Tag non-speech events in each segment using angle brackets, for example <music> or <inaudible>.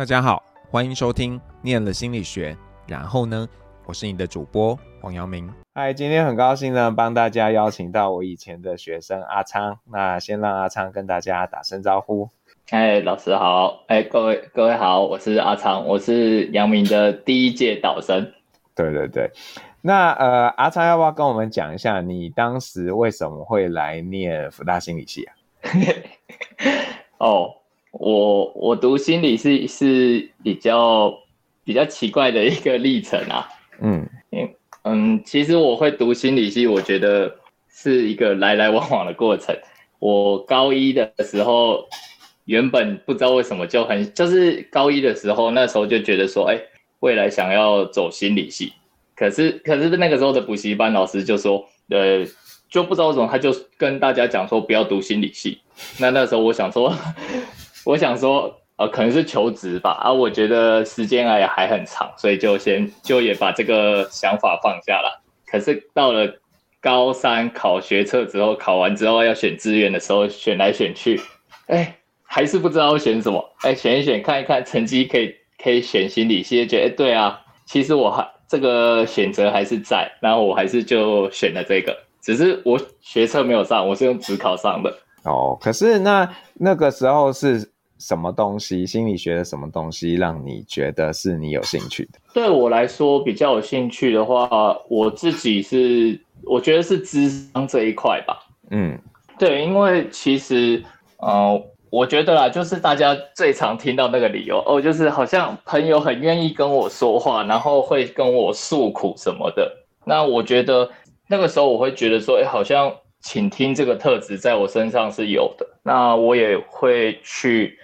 大家好，欢迎收听《念了心理学》，然后呢，我是你的主播黄阳明。嗨，今天很高兴呢，帮大家邀请到我以前的学生阿昌。那先让阿昌跟大家打声招呼。嗨，老师好。哎，各位各位好，我是阿昌，我是阳明的第一届导生。对对对。那呃，阿昌要不要跟我们讲一下，你当时为什么会来念福大心理系啊？<laughs> 哦。我我读心理是是比较比较奇怪的一个历程啊，嗯嗯，其实我会读心理系，我觉得是一个来来往往的过程。我高一的时候，原本不知道为什么就很就是高一的时候，那时候就觉得说，哎，未来想要走心理系，可是可是那个时候的补习班老师就说，呃，就不知道为什么他就跟大家讲说不要读心理系。那那时候我想说。我想说，呃，可能是求职吧，啊，我觉得时间还还很长，所以就先就也把这个想法放下了。可是到了高三考学测之后，考完之后要选志愿的时候，选来选去，哎，还是不知道选什么，哎，选一选看一看成绩可以可以选心理系，觉得哎，对啊，其实我还这个选择还是在，然后我还是就选了这个，只是我学测没有上，我是用指考上的。哦，可是那那个时候是什么东西？心理学的什么东西让你觉得是你有兴趣的？对我来说比较有兴趣的话，我自己是我觉得是智商这一块吧。嗯，对，因为其实，呃，我觉得啦，就是大家最常听到那个理由哦，就是好像朋友很愿意跟我说话，然后会跟我诉苦什么的。那我觉得那个时候我会觉得说，哎，好像。倾听这个特质在我身上是有的，那我也会去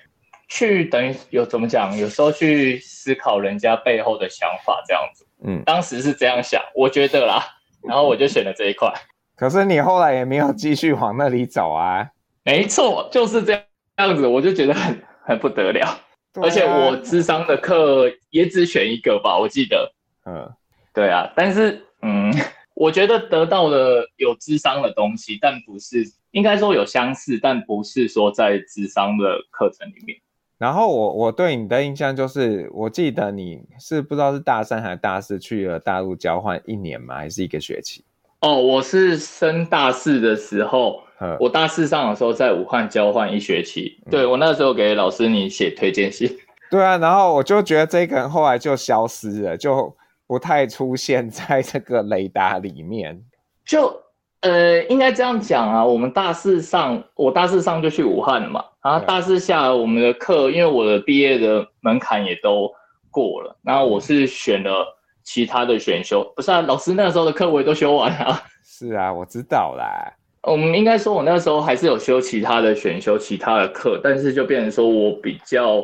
去等于有怎么讲，有时候去思考人家背后的想法这样子。嗯，当时是这样想，我觉得啦，然后我就选了这一块。可是你后来也没有继续往那里走啊？没错，就是这样子，我就觉得很很不得了。啊。而且我智商的课也只选一个吧，我记得。嗯，对啊，但是嗯。我觉得得到了有智商的东西，但不是应该说有相似，但不是说在智商的课程里面。然后我我对你的印象就是，我记得你是不知道是大三还是大四去了大陆交换一年吗？还是一个学期？哦，我是升大四的时候，我大四上的时候在武汉交换一学期。嗯、对，我那时候给老师你写推荐信。<laughs> 对啊，然后我就觉得这个人后来就消失了，就。不太出现在这个雷达里面，就呃，应该这样讲啊。我们大四上，我大四上就去武汉了嘛。然后大四下我们的课，因为我的毕业的门槛也都过了，然后我是选了其他的选修。不是啊，老师那时候的课我也都修完了。是啊，我知道啦。我们应该说，我那时候还是有修其他的选修，其他的课，但是就变成说我比较，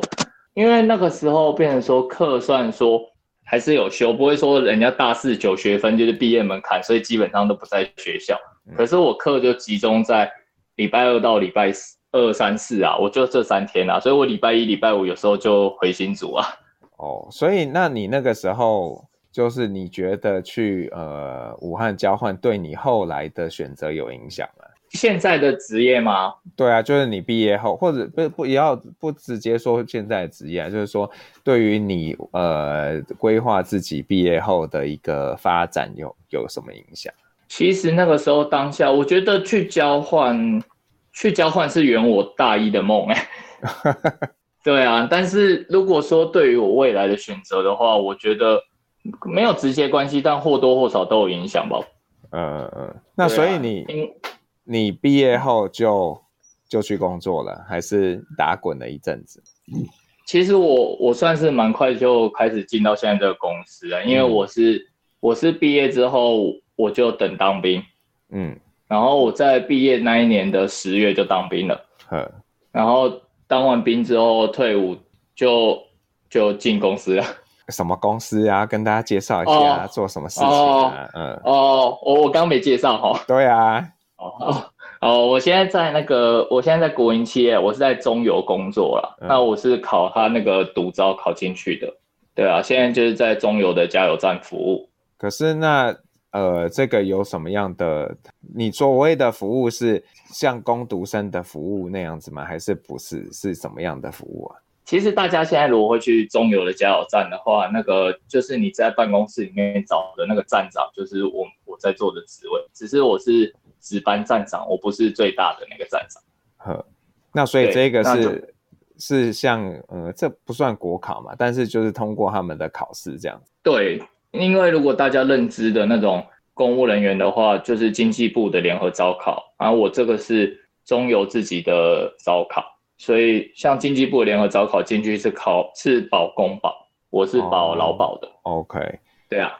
因为那个时候变成说课算说。还是有修，不会说人家大四九学分就是毕业门槛，所以基本上都不在学校。可是我课就集中在礼拜二到礼拜二、三、四啊，我就这三天啊，所以我礼拜一、礼拜五有时候就回新竹啊。哦，所以那你那个时候就是你觉得去呃武汉交换对你后来的选择有影响吗？现在的职业吗？对啊，就是你毕业后，或者不不也要不直接说现在的职业啊，就是说对于你呃规划自己毕业后的一个发展有有什么影响？其实那个时候当下，我觉得去交换去交换是圆我大一的梦哎。<laughs> 对啊，但是如果说对于我未来的选择的话，我觉得没有直接关系，但或多或少都有影响吧。嗯嗯，那所以你。你毕业后就就去工作了，还是打滚了一阵子？其实我我算是蛮快就开始进到现在这个公司了，因为我是、嗯、我是毕业之后我就等当兵，嗯，然后我在毕业那一年的十月就当兵了，<laughs> 嗯，然后当完兵之后退伍就就进公司了。<laughs> 什么公司啊？跟大家介绍一下，哦、做什么事情啊？哦、嗯，哦，我我刚没介绍哈。对啊。哦哦，我现在在那个，我现在在国营企业，我是在中油工作了。嗯、那我是考他那个独招考进去的，对啊，现在就是在中油的加油站服务。可是那呃，这个有什么样的？你所谓的服务是像攻读生的服务那样子吗？还是不是？是什么样的服务啊？其实大家现在如果会去中油的加油站的话，那个就是你在办公室里面找的那个站长，就是我我在做的职位，只是我是值班站长，我不是最大的那个站长。呵，那所以这个是是像呃，这不算国考嘛，但是就是通过他们的考试这样。对，因为如果大家认知的那种公务人员的话，就是经济部的联合招考，然后我这个是中油自己的招考。所以，像经济部的联合招考进去是考是保公保，我是保劳保的。Oh, OK，对啊。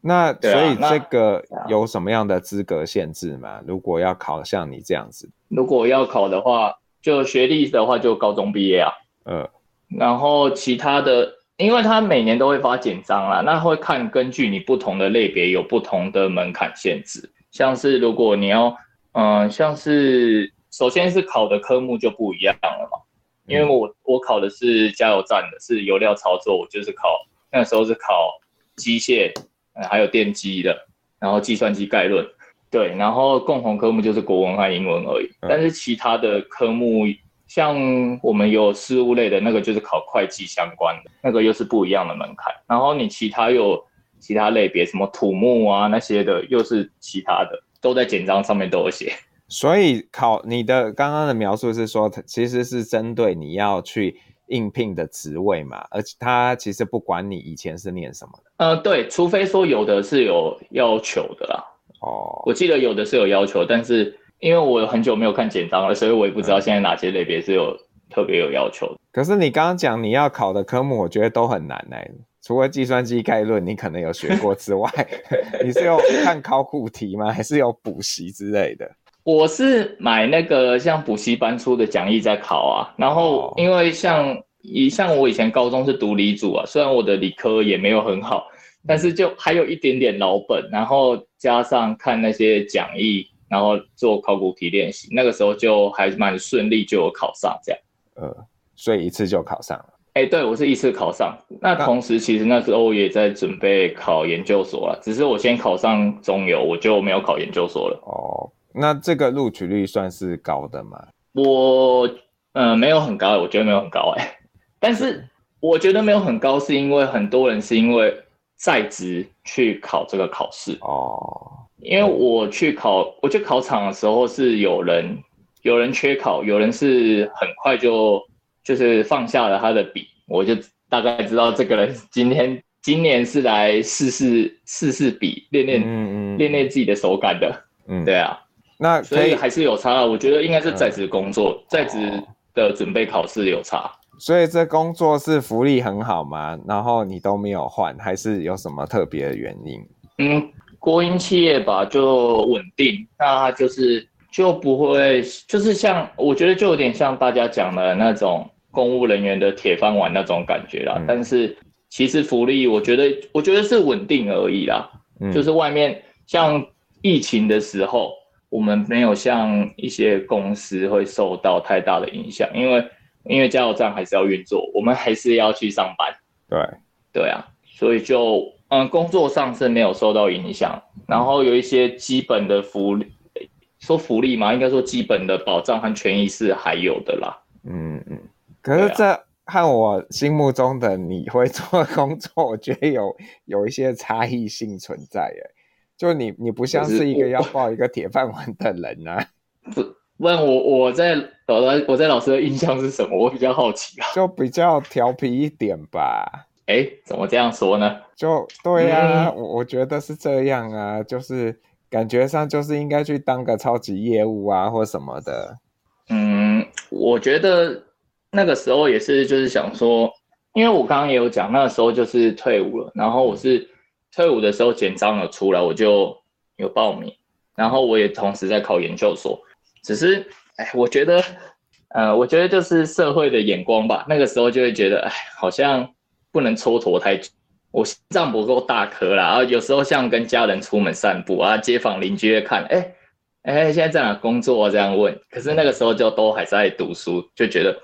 那所以这个有什么样的资格限制吗？如果要考像你这样子，如果要考的话，就学历的话就高中毕业啊。嗯。然后其他的，因为他每年都会发简章啦，那会看根据你不同的类别有不同的门槛限制。像是如果你要，嗯、呃，像是。首先是考的科目就不一样了嘛，因为我我考的是加油站的，是油料操作，我就是考那时候是考机械，嗯，还有电机的，然后计算机概论，对，然后共同科目就是国文和英文而已。但是其他的科目，像我们有事务类的那个就是考会计相关的，那个又是不一样的门槛。然后你其他有其他类别，什么土木啊那些的，又是其他的，都在简章上面都有写。所以考你的刚刚的描述是说，其实是针对你要去应聘的职位嘛，而且他其实不管你以前是念什么的。呃，对，除非说有的是有要求的啦。哦，我记得有的是有要求，但是因为我很久没有看简章了，所以我也不知道现在哪些类别是有特别有要求的。可是你刚刚讲你要考的科目，我觉得都很难哎，除了计算机概论你可能有学过之外，<laughs> 你是有看考古题吗？还是有补习之类的？我是买那个像补习班出的讲义在考啊，然后因为像以像我以前高中是读理组啊，虽然我的理科也没有很好，但是就还有一点点老本，然后加上看那些讲义，然后做考古题练习，那个时候就还蛮顺利，就有考上这样。呃，所以一次就考上了。哎，对，我是一次考上。那同时其实那时候我也在准备考研究所了，只是我先考上中油，我就没有考研究所了。哦。那这个录取率算是高的吗？我呃没有很高，我觉得没有很高哎。但是我觉得没有很高，是因为很多人是因为在职去考这个考试哦。因为我去考，我去考场的时候是有人有人缺考，有人是很快就就是放下了他的笔，我就大概知道这个人今天今年是来试试试试笔，练练嗯嗯练练自己的手感的。嗯，对啊。那所以还是有差，我觉得应该是在职工作，嗯、在职的准备考试有差。所以这工作是福利很好吗？然后你都没有换，还是有什么特别的原因？嗯，国营企业吧，就稳定，那它就是就不会，就是像我觉得就有点像大家讲的那种公务人员的铁饭碗那种感觉啦。嗯、但是其实福利，我觉得我觉得是稳定而已啦。嗯，就是外面像疫情的时候。我们没有像一些公司会受到太大的影响，因为因为加油站还是要运作，我们还是要去上班。对，对啊，所以就嗯，工作上是没有受到影响，然后有一些基本的福利，说福利嘛，应该说基本的保障和权益是还有的啦。嗯嗯，可是这和我心目中的你会做的工作，我觉得有有一些差异性存在耶。就你，你不像是一个要抱一个铁饭碗的人啊！<laughs> 不问我，我在老我在老师的印象是什么？我比较好奇啊。就比较调皮一点吧。哎、欸，怎么这样说呢？就对呀、啊，我、嗯、我觉得是这样啊，就是感觉上就是应该去当个超级业务啊，或什么的。嗯，我觉得那个时候也是，就是想说，因为我刚刚也有讲，那个时候就是退伍了，然后我是。退伍的时候简章有出来，我就有报名，然后我也同时在考研究所。只是，哎，我觉得，呃，我觉得就是社会的眼光吧。那个时候就会觉得，哎，好像不能蹉跎太久。我心脏不够大颗啦，然后有时候像跟家人出门散步啊，街坊邻居会看，哎，哎，现在在哪工作啊？这样问。可是那个时候就都还在读书，就觉得，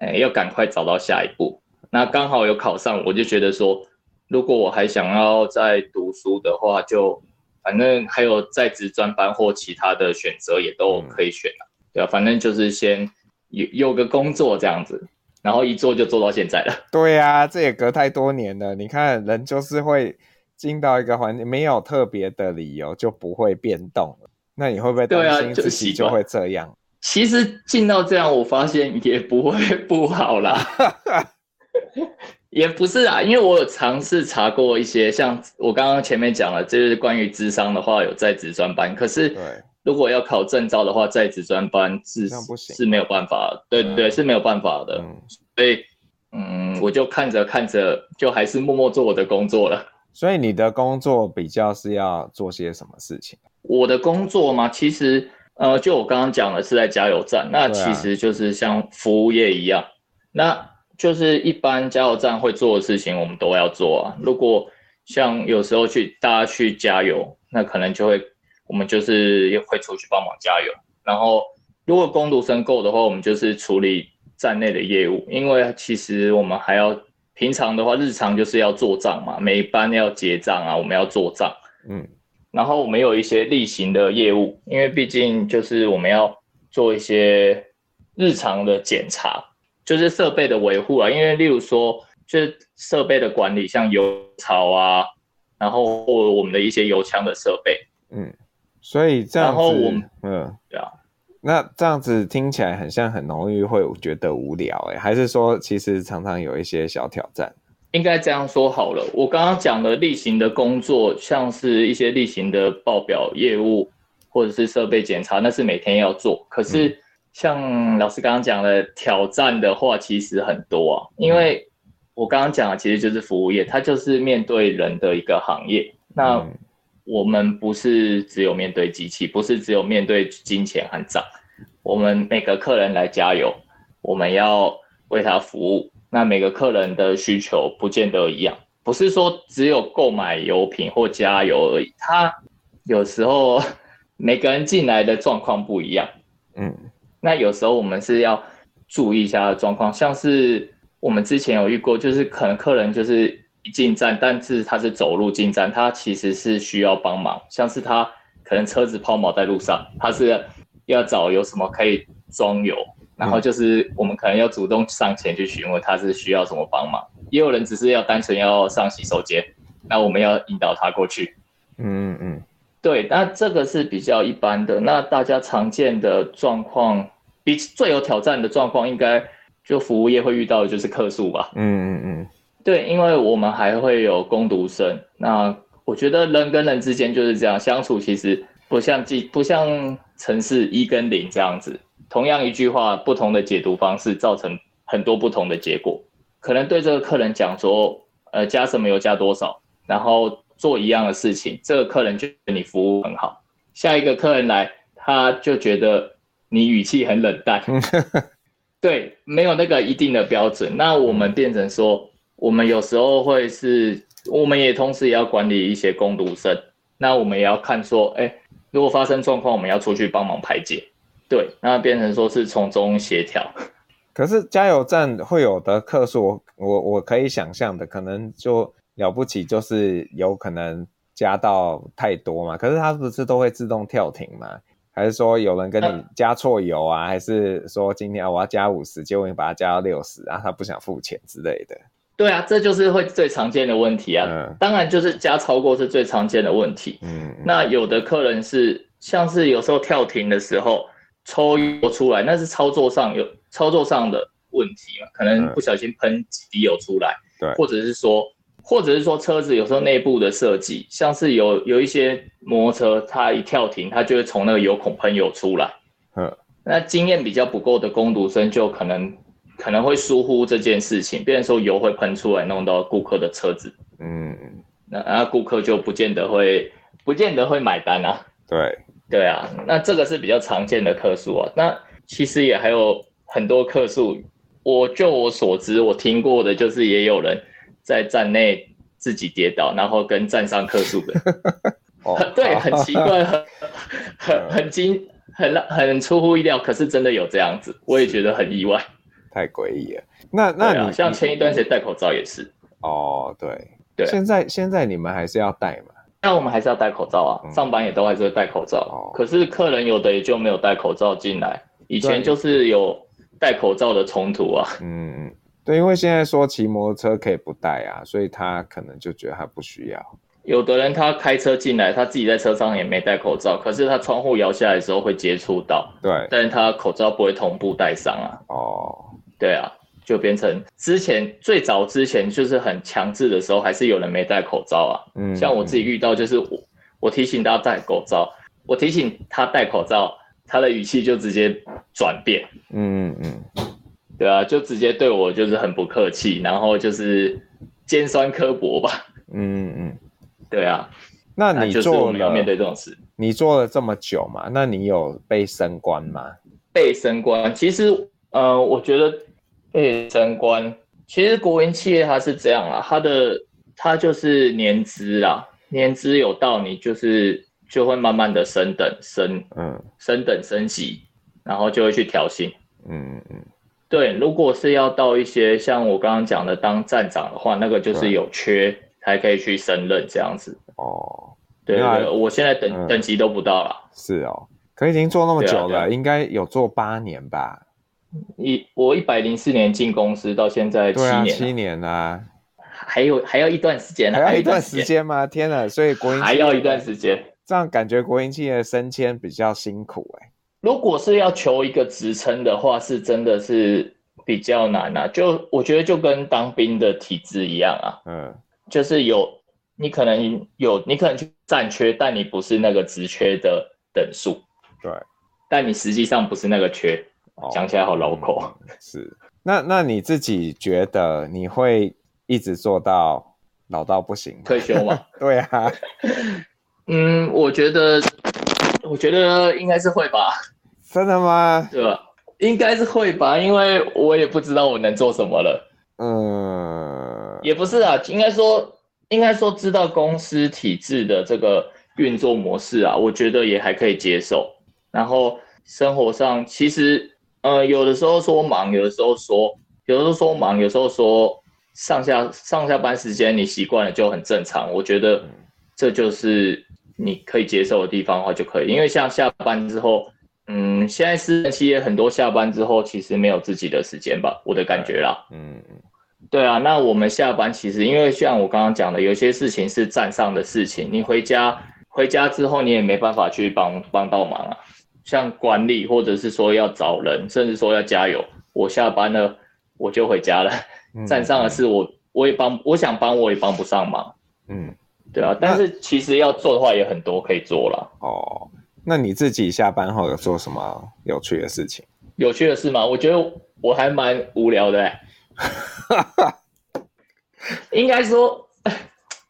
哎，要赶快找到下一步。那刚好有考上，我就觉得说。如果我还想要再读书的话，就反正还有在职专班或其他的选择也都可以选了，对啊，反正就是先有有个工作这样子。然后一做就做到现在了。<laughs> 对呀、啊，这也隔太多年了。你看，人就是会进到一个环境，没有特别的理由就不会变动。那你会不会担心自己就会这样？<laughs> 其实进到这样，我发现也不会不好啦。<laughs> 也不是啊，因为我有尝试查过一些，像我刚刚前面讲了，就是关于智商的话，有在职专班。可是，如果要考证照的话，在职专班是是没有办法，对对对，是没有办法的。所以，嗯，我就看着看着，就还是默默做我的工作了。所以你的工作比较是要做些什么事情？我的工作嘛，其实呃，就我刚刚讲的是在加油站，那其实就是像服务业一样，那。就是一般加油站会做的事情，我们都要做啊。如果像有时候去大家去加油，那可能就会我们就是也会出去帮忙加油。然后如果工读生够的话，我们就是处理站内的业务，因为其实我们还要平常的话，日常就是要做账嘛，每一班要结账啊，我们要做账。嗯，然后我们有一些例行的业务，因为毕竟就是我们要做一些日常的检查。就是设备的维护啊，因为例如说，就是设备的管理，像油槽啊，然后或我们的一些油枪的设备，嗯，所以这样子，嗯，对啊，那这样子听起来很像很容易会觉得无聊哎、欸，还是说其实常常有一些小挑战？应该这样说好了，我刚刚讲的例行的工作，像是一些例行的报表业务或者是设备检查，那是每天要做，可是。嗯像老师刚刚讲的挑战的话，其实很多啊，因为我刚刚讲的其实就是服务业，它就是面对人的一个行业。那我们不是只有面对机器，不是只有面对金钱和账，我们每个客人来加油，我们要为他服务。那每个客人的需求不见得一样，不是说只有购买油品或加油而已，他有时候 <laughs> 每个人进来的状况不一样，嗯。那有时候我们是要注意一下状况，像是我们之前有遇过，就是可能客人就是一进站，但是他是走路进站，他其实是需要帮忙，像是他可能车子抛锚在路上，他是要找有什么可以装油，然后就是我们可能要主动上前去询问他是需要什么帮忙，也有人只是要单纯要上洗手间，那我们要引导他过去。嗯嗯。对，那这个是比较一般的。那大家常见的状况，比最有挑战的状况，应该就服务业会遇到的就是客诉吧。嗯嗯嗯。对，因为我们还会有攻读生。那我觉得人跟人之间就是这样相处，其实不像记不像城市一跟零这样子。同样一句话，不同的解读方式，造成很多不同的结果。可能对这个客人讲说，呃，加什么油加多少，然后。做一样的事情，这个客人觉得你服务很好，下一个客人来，他就觉得你语气很冷淡。<laughs> 对，没有那个一定的标准。那我们变成说，我们有时候会是，我们也同时也要管理一些工读生。那我们也要看说，哎，如果发生状况，我们要出去帮忙排解。对，那变成说是从中协调。<laughs> 可是加油站会有的客数，我我可以想象的，可能就。了不起就是有可能加到太多嘛，可是它不是都会自动跳停吗？还是说有人跟你加错油啊？还是说今天我要加五十，结果你把它加到六十，然后他不想付钱之类的？对啊，这就是会最常见的问题啊。嗯，当然就是加超过是最常见的问题。嗯，那有的客人是像是有时候跳停的时候抽油出来，那是操作上有操作上的问题嘛？可能不小心喷几滴油出来，对，或者是说。或者是说车子有时候内部的设计，像是有有一些摩托车，它一跳停，它就会从那个油孔喷油出来。嗯，那经验比较不够的工读生就可能可能会疏忽这件事情，变成说油会喷出来弄到顾客的车子。嗯，那那顾客就不见得会不见得会买单啊。对对啊，那这个是比较常见的客诉啊。那其实也还有很多客诉，我就我所知，我听过的就是也有人。在站内自己跌倒，然后跟站上客诉的，<laughs> 哦、<laughs> 对，很奇怪，很 <laughs> 很很惊，很很出乎意料，可是真的有这样子，我也觉得很意外，太诡异了。那那你、啊、像前一段时间戴口罩也是，哦，对对，现在现在你们还是要戴嘛？那我们还是要戴口罩啊，嗯、上班也都还是会戴口罩。哦、可是客人有的也就没有戴口罩进来，以前就是有。戴口罩的冲突啊。嗯，对，因为现在说骑摩托车可以不戴啊，所以他可能就觉得他不需要。有的人他开车进来，他自己在车上也没戴口罩，可是他窗户摇下来的时候会接触到。对，但是他口罩不会同步戴上啊。哦，对啊。就变成之前最早之前就是很强制的时候，还是有人没戴口罩啊。嗯，像我自己遇到就是我我提醒他戴口罩，我提醒他戴口罩，他的语气就直接转变。嗯嗯，对啊，就直接对我就是很不客气，然后就是尖酸刻薄吧。<laughs> 嗯嗯，对啊。那你做了要面对这种事，你做了这么久嘛？那你有被升官吗？被升官，其实呃，我觉得。被升官，其实国营企业它是这样啊，它的它就是年资啦，年资有到你就是就会慢慢的升等升，嗯，升等升级，然后就会去调薪，嗯嗯，对，如果是要到一些像我刚刚讲的当站长的话，那个就是有缺才可以去升任这样子。哦，对对，对，我现在等、嗯、等级都不到了。是哦，可已经做那么久了，应该有做八年吧。一我一百零四年进公司到现在七年，啊，七年啊，还有还要一段时间，还要一段时间吗？天哪！所以国营还要一段时间，这样感觉国营企业的升迁比较辛苦哎，欸。如果是要求一个职称的话，是真的是比较难啊。就我觉得就跟当兵的体制一样啊，嗯，就是有你可能有你可能去占缺，但你不是那个职缺的等数，对，但你实际上不是那个缺。讲起来好老口。<laughs> 是，那那你自己觉得你会一直做到老到不行退休吗？<laughs> 对啊。嗯，我觉得，我觉得应该是会吧。真的吗？对吧？应该是会吧，因为我也不知道我能做什么了。嗯，也不是啊，应该说，应该说知道公司体制的这个运作模式啊，我觉得也还可以接受。然后生活上其实。呃，有的时候说忙，有的时候说，有的时候说忙，有时候说上下上下班时间你习惯了就很正常。我觉得这就是你可以接受的地方的话就可以，因为像下班之后，嗯，现在私人企业很多下班之后其实没有自己的时间吧，我的感觉啦。嗯嗯，对啊，那我们下班其实因为像我刚刚讲的，有些事情是站上的事情，你回家回家之后你也没办法去帮帮到忙啊。像管理，或者是说要找人，甚至说要加油，我下班了我就回家了。嗯、<laughs> 站上的事我我也帮，我想帮我也帮不上忙。嗯，对啊。但是其实要做的话也很多可以做了。哦，那你自己下班后有做什么有趣的事情？有趣的事吗？我觉得我还蛮无聊的、欸。<laughs> 应该说，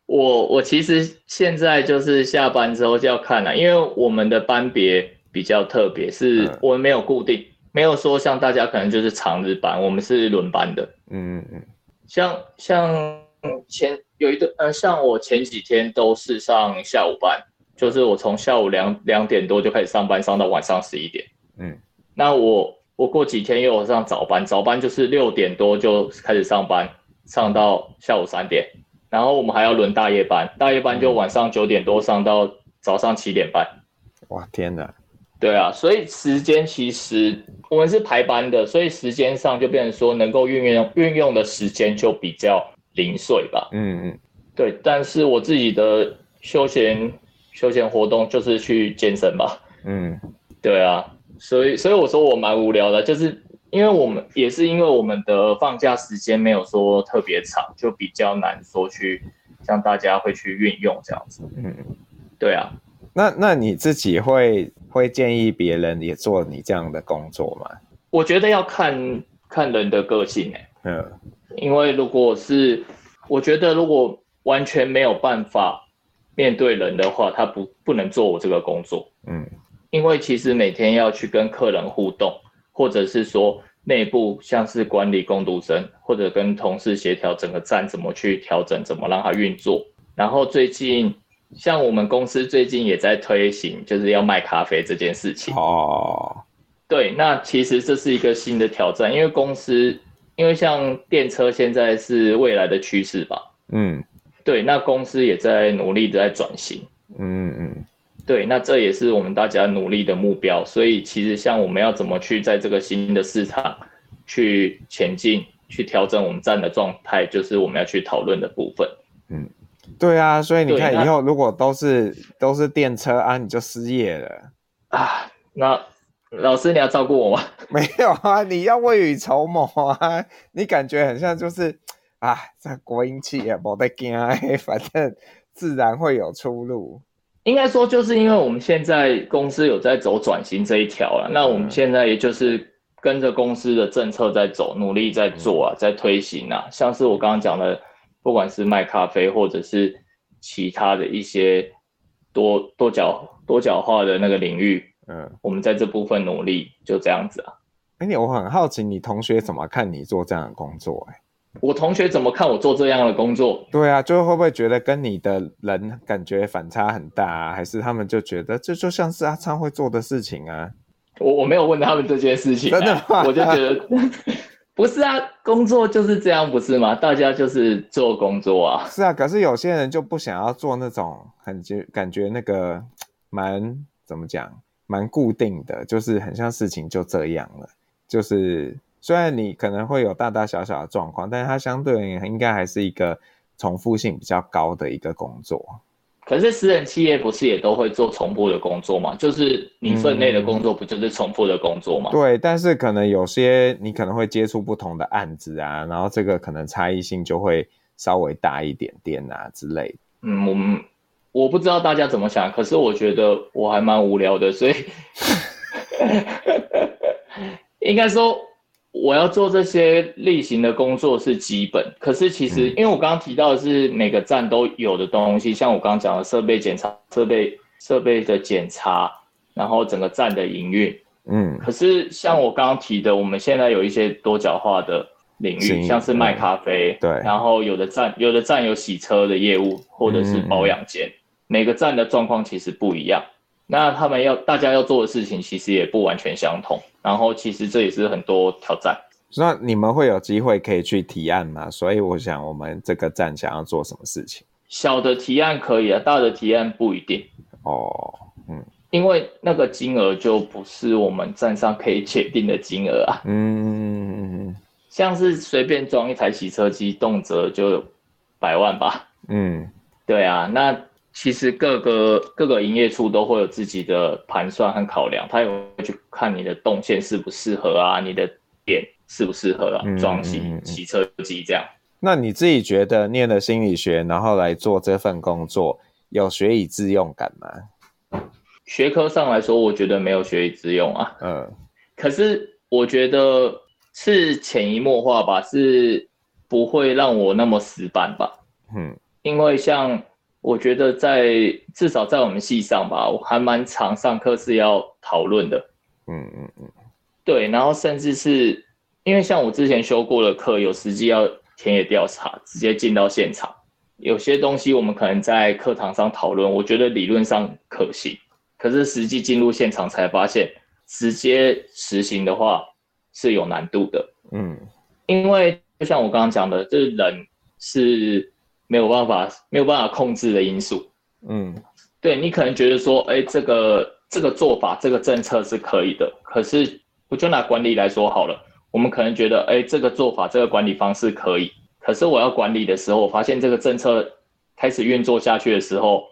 我我其实现在就是下班之后就要看了，因为我们的班别。比较特别，是我们没有固定，嗯、没有说像大家可能就是长日班，我们是轮班的。嗯嗯嗯，像像前有一段，呃，像我前几天都是上下午班，就是我从下午两两点多就开始上班，上到晚上十一点。嗯，那我我过几天又上早班，早班就是六点多就开始上班，上到下午三点，然后我们还要轮大夜班，大夜班就晚上九点多上到早上七点半。哇，天哪！对啊，所以时间其实我们是排班的，所以时间上就变成说能够运用运用的时间就比较零碎吧。嗯嗯，对。但是我自己的休闲休闲活动就是去健身吧。嗯，对啊，所以所以我说我蛮无聊的，就是因为我们也是因为我们的放假时间没有说特别长，就比较难说去像大家会去运用这样子。嗯，对啊。那那你自己会会建议别人也做你这样的工作吗？我觉得要看看人的个性诶。嗯，因为如果是我觉得如果完全没有办法面对人的话，他不不能做我这个工作。嗯，因为其实每天要去跟客人互动，或者是说内部像是管理工读生，或者跟同事协调整个站怎么去调整，怎么让它运作。然后最近。像我们公司最近也在推行，就是要卖咖啡这件事情。哦，对，那其实这是一个新的挑战，因为公司，因为像电车现在是未来的趋势吧。嗯，对，那公司也在努力的在转型。嗯嗯，对，那这也是我们大家努力的目标。所以其实像我们要怎么去在这个新的市场去前进，去调整我们站的状态，就是我们要去讨论的部分。嗯，对啊，所以你看以后如果都是都是电车啊，你就失业了啊。那老师你要照顾我吗？<laughs> 没有啊，你要未雨绸缪啊。你感觉很像就是啊，这国营企业没得惊，<laughs> 反正自然会有出路。应该说，就是因为我们现在公司有在走转型这一条了，那我们现在也就是跟着公司的政策在走，努力在做啊，在推行啊。像是我刚刚讲的，不管是卖咖啡，或者是其他的一些多多角多角化的那个领域，嗯，我们在这部分努力，就这样子啊。哎，你我很好奇，你同学怎么看你做这样的工作？哎。我同学怎么看我做这样的工作？对啊，就会不会觉得跟你的人感觉反差很大啊？还是他们就觉得这就像是阿昌会做的事情啊？我我没有问他们这件事情啊，真的吗？我就觉得不是啊，工作就是这样，不是吗？大家就是做工作啊。是啊，可是有些人就不想要做那种很觉感觉那个蛮怎么讲，蛮固定的，就是很像事情就这样了，就是。虽然你可能会有大大小小的状况，但是它相对应该还是一个重复性比较高的一个工作。可是私人企业不是也都会做重复的工作吗？就是你分内的工作不就是重复的工作吗？嗯，对，但是可能有些你可能会接触不同的案子啊，然后这个可能差异性就会稍微大一点点啊之类的。嗯，我们我不知道大家怎么想，可是我觉得我还蛮无聊的，所以 <laughs> <laughs> 应该说。我要做这些例行的工作是基本，可是其实因为我刚刚提到的是每个站都有的东西，像我刚刚讲的设备检查、设备设备的检查，然后整个站的营运，嗯，可是像我刚刚提的，我们现在有一些多角化的领域，像是卖咖啡，对，然后有的站有的站有洗车的业务，或者是保养间，每个站的状况其实不一样。那他们要大家要做的事情其实也不完全相同，然后其实这也是很多挑战。那你们会有机会可以去提案吗？所以我想我们这个站想要做什么事情？小的提案可以啊，大的提案不一定。哦，嗯，因为那个金额就不是我们站上可以确定的金额啊。嗯，像是随便装一台洗车机，动辄就百万吧。嗯，对啊，那。其实各个各个营业处都会有自己的盘算和考量，他也会去看你的动线适不适合啊，你的点适不适合啊，装洗洗车机这样。那你自己觉得念了心理学，然后来做这份工作，有学以致用感吗？学科上来说，我觉得没有学以致用啊。嗯。<laughs> 可是我觉得是潜移默化吧，是不会让我那么死板吧。嗯。因为像。我觉得在至少在我们系上吧，我还蛮常上课是要讨论的，嗯嗯嗯，对，然后甚至是因为像我之前修过的课，有实际要田野调查，直接进到现场，有些东西我们可能在课堂上讨论，我觉得理论上可行，可是实际进入现场才发现，直接实行的话是有难度的，嗯，因为就像我刚刚讲的，这人是。没有办法，没有办法控制的因素。嗯，对，你可能觉得说，哎，这个这个做法，这个政策是可以的。可是，我就拿管理来说好了，我们可能觉得，哎，这个做法，这个管理方式可以。可是我要管理的时候，我发现这个政策开始运作下去的时候，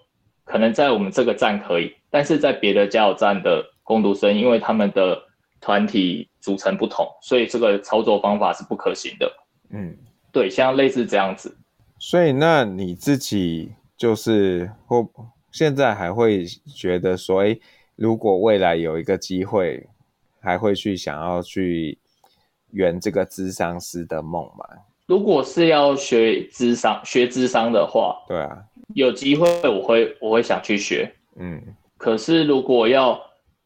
可能在我们这个站可以，但是在别的加油站的工读生，因为他们的团体组成不同，所以这个操作方法是不可行的。嗯，对，像类似这样子。所以，那你自己就是或现在还会觉得说，诶，如果未来有一个机会，还会去想要去圆这个智商师的梦吗？如果是要学智商、学智商的话，对啊，有机会我会我会想去学，嗯。可是如果要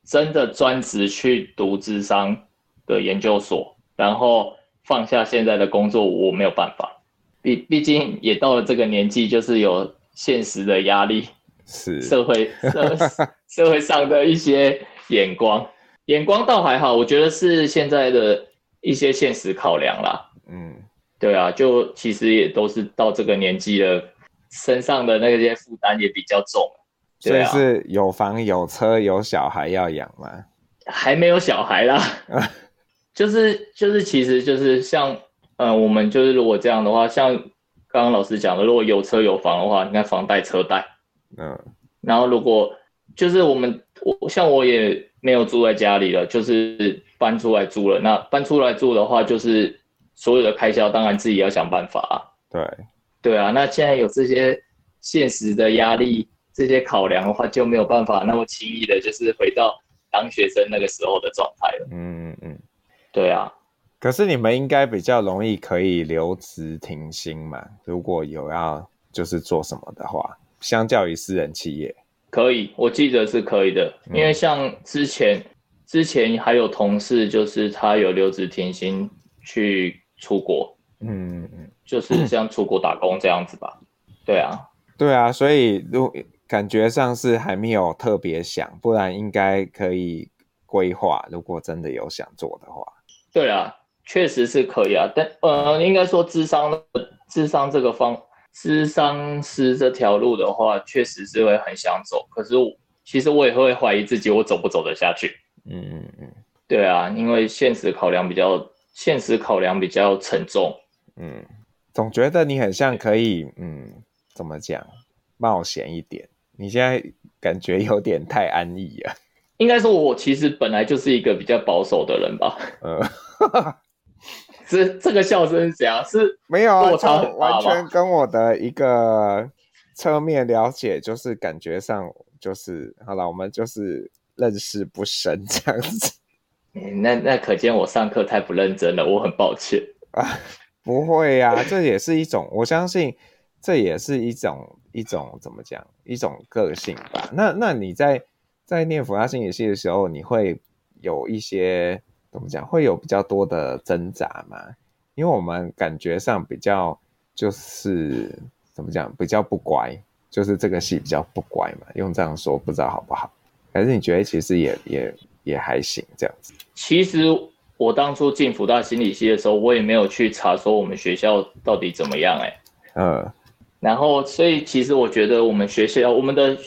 真的专职去读智商的研究所，然后放下现在的工作，我没有办法。毕毕竟也到了这个年纪，就是有现实的压力，是社会社 <laughs> 社会上的一些眼光，眼光倒还好，我觉得是现在的一些现实考量啦。嗯，对啊，就其实也都是到这个年纪了，身上的那些负担也比较重，所以是有房有车有小孩要养吗？还没有小孩啦。<laughs> 就是就是其实就是像呃我们就是如果这样的话，像刚刚老师讲的，如果有车有房的话，应该房贷车贷，嗯，然后如果就是我们我像我也没有住在家里了，就是搬出来住了。那搬出来住的话，就是所有的开销当然自己要想办法啊。对，对啊。那现在有这些现实的压力，这些考量的话，就没有办法那么轻易的，就是回到当学生那个时候的状态了。嗯嗯嗯，对啊。可是你们应该比较容易可以留职停薪嘛？如果有要就是做什么的话，相较于私人企业。可以，我记得是可以的，因为像之前，嗯、之前还有同事，就是他有留职停薪去出国，嗯嗯，就是像出国打工这样子吧。对啊，对啊，所以如感觉上是还没有特别想，不然应该可以规划。如果真的有想做的话，对啊，确实是可以啊。但呃，应该说智商，智商这个方。智商师这条路的话，确实是会很想走，可是我其实我也会怀疑自己，我走不走得下去。嗯嗯嗯，对啊，因为现实考量比较，现实考量比较沉重。嗯，总觉得你很像可以，嗯，怎么讲，冒险一点。你现在感觉有点太安逸啊。应该说，我其实本来就是一个比较保守的人吧。<laughs> 嗯。这这个笑声是怎样？是没有啊，完全跟我的一个侧面了解，就是感觉上就是好了，我们就是认识不深这样子。<laughs> 嗯、那那可见我上课太不认真了，我很抱歉 <laughs> 啊。不会呀、啊，这也是一种，我相信这也是一种一种怎么讲，一种个性吧。那那你在在念辅大心理系的时候，你会有一些。怎么讲？会有比较多的挣扎嘛？因为我们感觉上比较就是怎么讲，比较不乖，就是这个系比较不乖嘛。用这样说不知道好不好？还是你觉得其实也也也还行这样子？其实我当初进福大心理系的时候，我也没有去查说我们学校到底怎么样哎、欸。嗯。然后，所以其实我觉得我们学校我们的。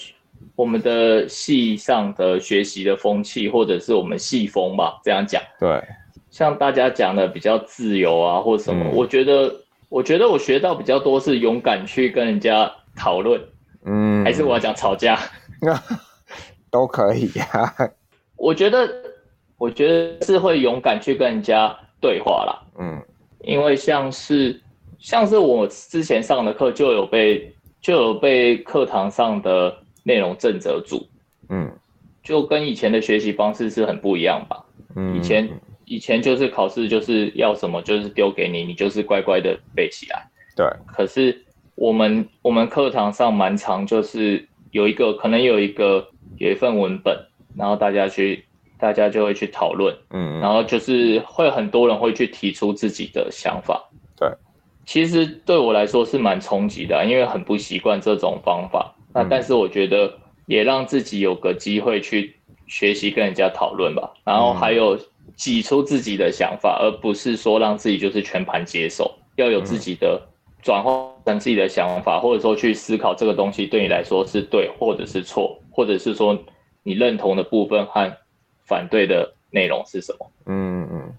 我们的系上的学习的风气，或者是我们系风吧，这样讲。对，像大家讲的比较自由啊，或什么，嗯、我觉得，我觉得我学到比较多是勇敢去跟人家讨论。嗯，还是我要讲吵架？<laughs> 都可以呀、啊。我觉得，我觉得是会勇敢去跟人家对话啦。嗯，因为像是，像是我之前上的课就有被，就有被课堂上的。内容正则组，嗯，就跟以前的学习方式是很不一样吧？嗯，以前以前就是考试就是要什么就是丢给你，你就是乖乖的背起来。对。可是我们我们课堂上蛮常就是有一个可能有一个有一份文本，然后大家去大家就会去讨论，嗯，然后就是会很多人会去提出自己的想法。对。其实对我来说是蛮冲击的，因为很不习惯这种方法。那但是我觉得也让自己有个机会去学习跟人家讨论吧，然后还有挤出自己的想法，而不是说让自己就是全盘接受，要有自己的转换成自己的想法，或者说去思考这个东西对你来说是对或者是错，或者是说你认同的部分和反对的内容是什么？嗯嗯，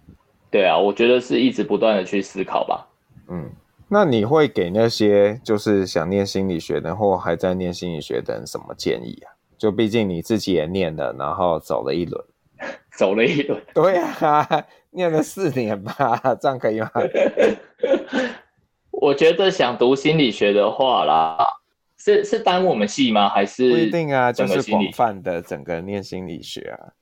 对啊，我觉得是一直不断的去思考吧。嗯。那你会给那些就是想念心理学的或还在念心理学的人什么建议啊？就毕竟你自己也念了，然后走了一轮，<laughs> 走了一轮，对啊，念了四年吧，这样可以吗？<laughs> 我觉得想读心理学的话啦，是是单我们系吗？还是不一定啊，就是广泛的整个念心理学啊。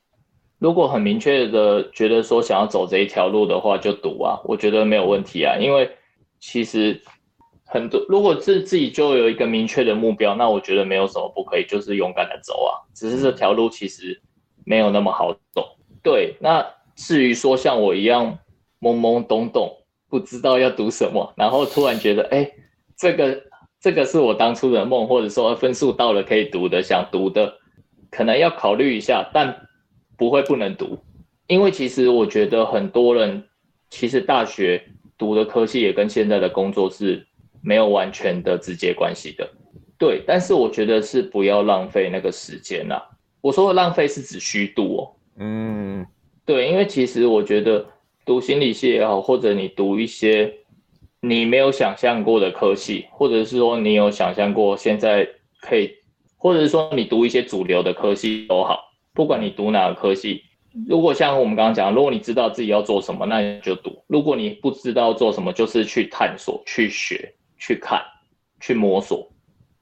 如果很明确的觉得说想要走这一条路的话，就读啊，我觉得没有问题啊，因为。其实很多，如果是自己就有一个明确的目标，那我觉得没有什么不可以，就是勇敢的走啊。只是这条路其实没有那么好走。对，那至于说像我一样懵懵懂懂，不知道要读什么，然后突然觉得，哎，这个这个是我当初的梦，或者说分数到了可以读的，想读的，可能要考虑一下，但不会不能读，因为其实我觉得很多人其实大学。读的科系也跟现在的工作是没有完全的直接关系的，对。但是我觉得是不要浪费那个时间啦。我说的浪费是指虚度哦。嗯，对，因为其实我觉得读心理系也好，或者你读一些你没有想象过的科系，或者是说你有想象过现在可以，或者是说你读一些主流的科系都好，不管你读哪个科系，如果像我们刚刚讲，如果你知道自己要做什么，那你就读；如果你不知道做什么，就是去探索、去学、去看、去摸索，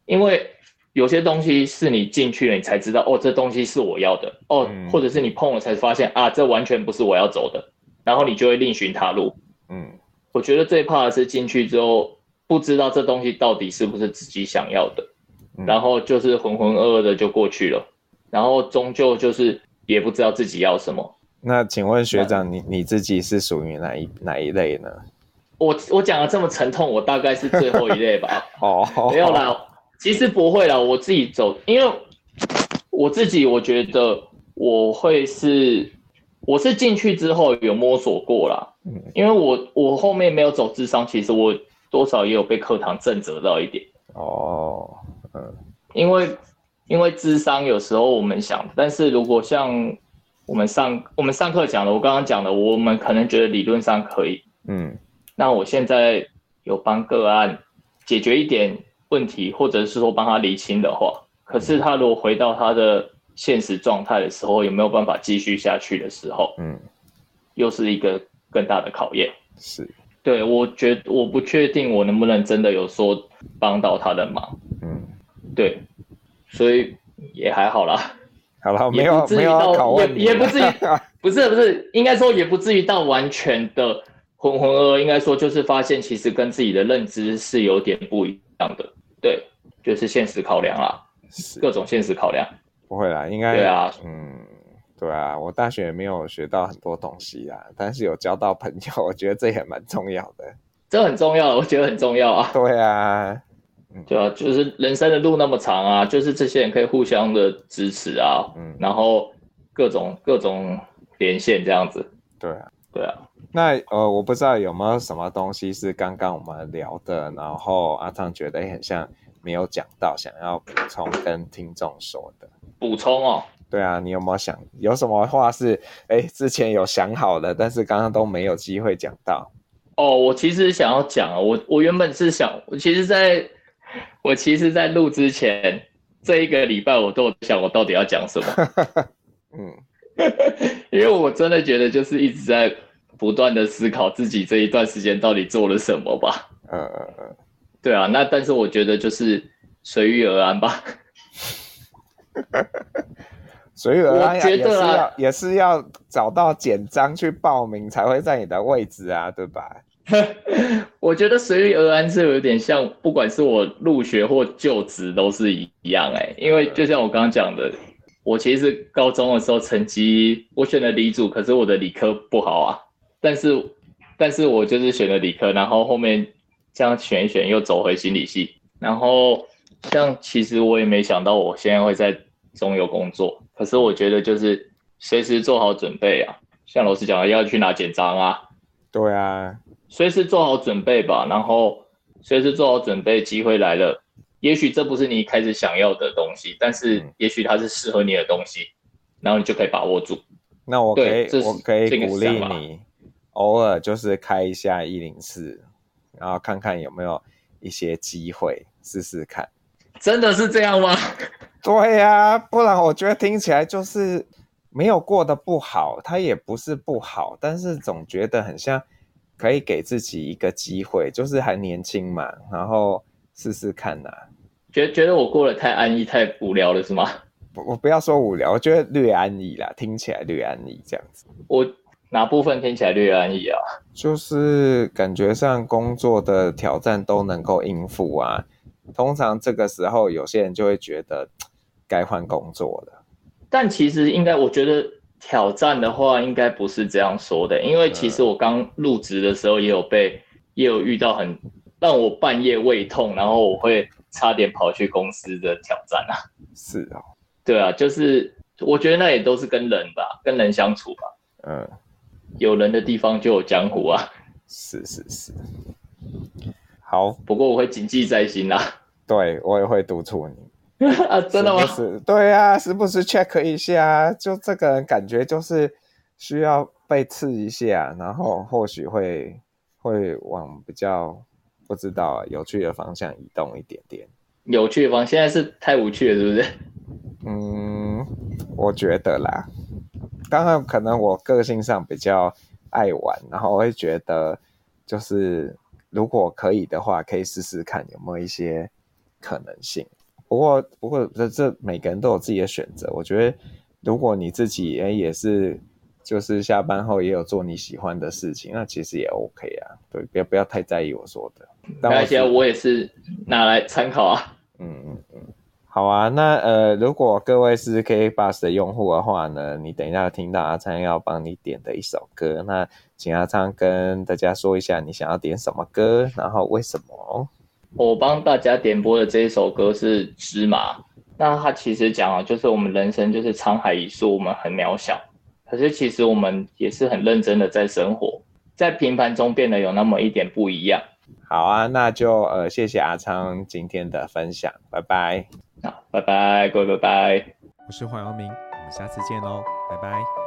因为。有些东西是你进去了，你才知道哦，这东西是我要的。哦，嗯、或者是你碰了才发现啊，这完全不是我要走的，然后你就会另寻他路。嗯，我觉得最怕的是进去之后不知道这东西到底是不是自己想要的，嗯、然后就是浑浑噩噩的就过去了，然后终究就是也不知道自己要什么。那请问学长，你你自己是属于哪一哪一类呢？我我讲的这么沉痛，我大概是最后一类吧。<laughs> 哦，<laughs> 没有啦。其实不会啦，我自己走，因为我自己我觉得我会是，我是进去之后有摸索过啦，嗯，因为我我后面没有走智商，其实我多少也有被课堂震折到一点。哦，嗯，因为因为智商有时候我们想，但是如果像我们上我们上课讲的，我刚刚讲的，我们可能觉得理论上可以，嗯，那我现在有帮个案解决一点。问题，或者是说帮他理清的话，可是他如果回到他的现实状态的时候，有没有办法继续下去的时候，嗯，又是一个更大的考验。是，对，我觉得我不确定我能不能真的有说帮到他的忙，嗯，对，所以也还好啦，好了，没有没有考也也不至于，<laughs> 不是不是，应该说也不至于到完全的浑浑噩噩，应该说就是发现其实跟自己的认知是有点不一样的。对，就是现实考量啦，各种现实考量。不会啦，应该对啊，嗯，对啊，我大学也没有学到很多东西啊，但是有交到朋友，我觉得这也蛮重要的。这很重要，我觉得很重要啊。对啊，对啊，就是人生的路那么长啊，就是这些人可以互相的支持啊，嗯，然后各种各种连线这样子。对啊，对啊。那呃，我不知道有没有什么东西是刚刚我们聊的，然后阿汤觉得很像没有讲到，想要补充跟听众说的。补充哦，对啊，你有没有想有什么话是哎之前有想好的，但是刚刚都没有机会讲到？哦，我其实想要讲，我我原本是想，我其实在 <laughs> 我其实，在录之前这一个礼拜，我都有想我到底要讲什么。<laughs> 嗯，因为我真的觉得就是一直在。不断的思考自己这一段时间到底做了什么吧。嗯嗯嗯，<laughs> 对啊，那但是我觉得就是随遇而安吧。随遇而安，我觉得啊，也是要找到简章去报名才会在你的位置啊，对吧？<laughs> 我觉得随遇而安是有点像，不管是我入学或就职都是一样哎、欸，因为就像我刚刚讲的，我其实高中的时候成绩我选了理组，可是我的理科不好啊。但是，但是我就是选了理科，然后后面这样选一选又走回心理系，然后像其实我也没想到我现在会在中油工作，可是我觉得就是随时做好准备啊，像老师讲的要去拿简章啊，对啊，随时做好准备吧，然后随时做好准备，机会来了，也许这不是你一开始想要的东西，但是也许它是适合你的东西，然后你就可以把握住。那我可以，我可以鼓励你。偶尔就是开一下一零四，然后看看有没有一些机会试试看。真的是这样吗？对呀、啊，不然我觉得听起来就是没有过得不好，它也不是不好，但是总觉得很像可以给自己一个机会，就是还年轻嘛，然后试试看呐、啊。觉觉得我过得太安逸、太无聊了是吗？我不要说无聊，我觉得略安逸啦，听起来略安逸这样子。我。哪部分听起来略安逸啊？就是感觉上工作的挑战都能够应付啊。通常这个时候，有些人就会觉得该换工作了。但其实应该，我觉得挑战的话，应该不是这样说的。因为其实我刚入职的时候，也有被，也有遇到很让我半夜胃痛，然后我会差点跑去公司的挑战啊。是啊，对啊，就是我觉得那也都是跟人吧，跟人相处吧。嗯。有人的地方就有江湖啊！是是是，好，不过我会谨记在心啦。对，我也会督促你 <laughs> 啊！真的吗？是，对啊，时不时 check 一下，就这个人感觉就是需要被刺一下，然后或许会会往比较不知道有趣的方向移动一点点。有趣的方向现在是太无趣了，是不是？嗯，我觉得啦。刚刚可能我个性上比较爱玩，然后我会觉得就是如果可以的话，可以试试看有没有一些可能性。不过不过这这每个人都有自己的选择。我觉得如果你自己哎也是就是下班后也有做你喜欢的事情，那其实也 OK 啊。对，不要不要太在意我说的。而且我也是拿来参考啊。<laughs> 嗯嗯嗯。好啊，那呃，如果各位是 K Bus 的用户的话呢，你等一下听到阿昌要帮你点的一首歌，那请阿昌跟大家说一下你想要点什么歌，然后为什么？我帮大家点播的这一首歌是《芝麻》，那它其实讲啊，就是我们人生就是沧海一粟，我们很渺小，可是其实我们也是很认真的在生活，在平凡中变得有那么一点不一样。好啊，那就呃，谢谢阿昌今天的分享，拜拜。好，拜拜，各位拜拜。我是黄阳明，我们下次见喽，拜拜。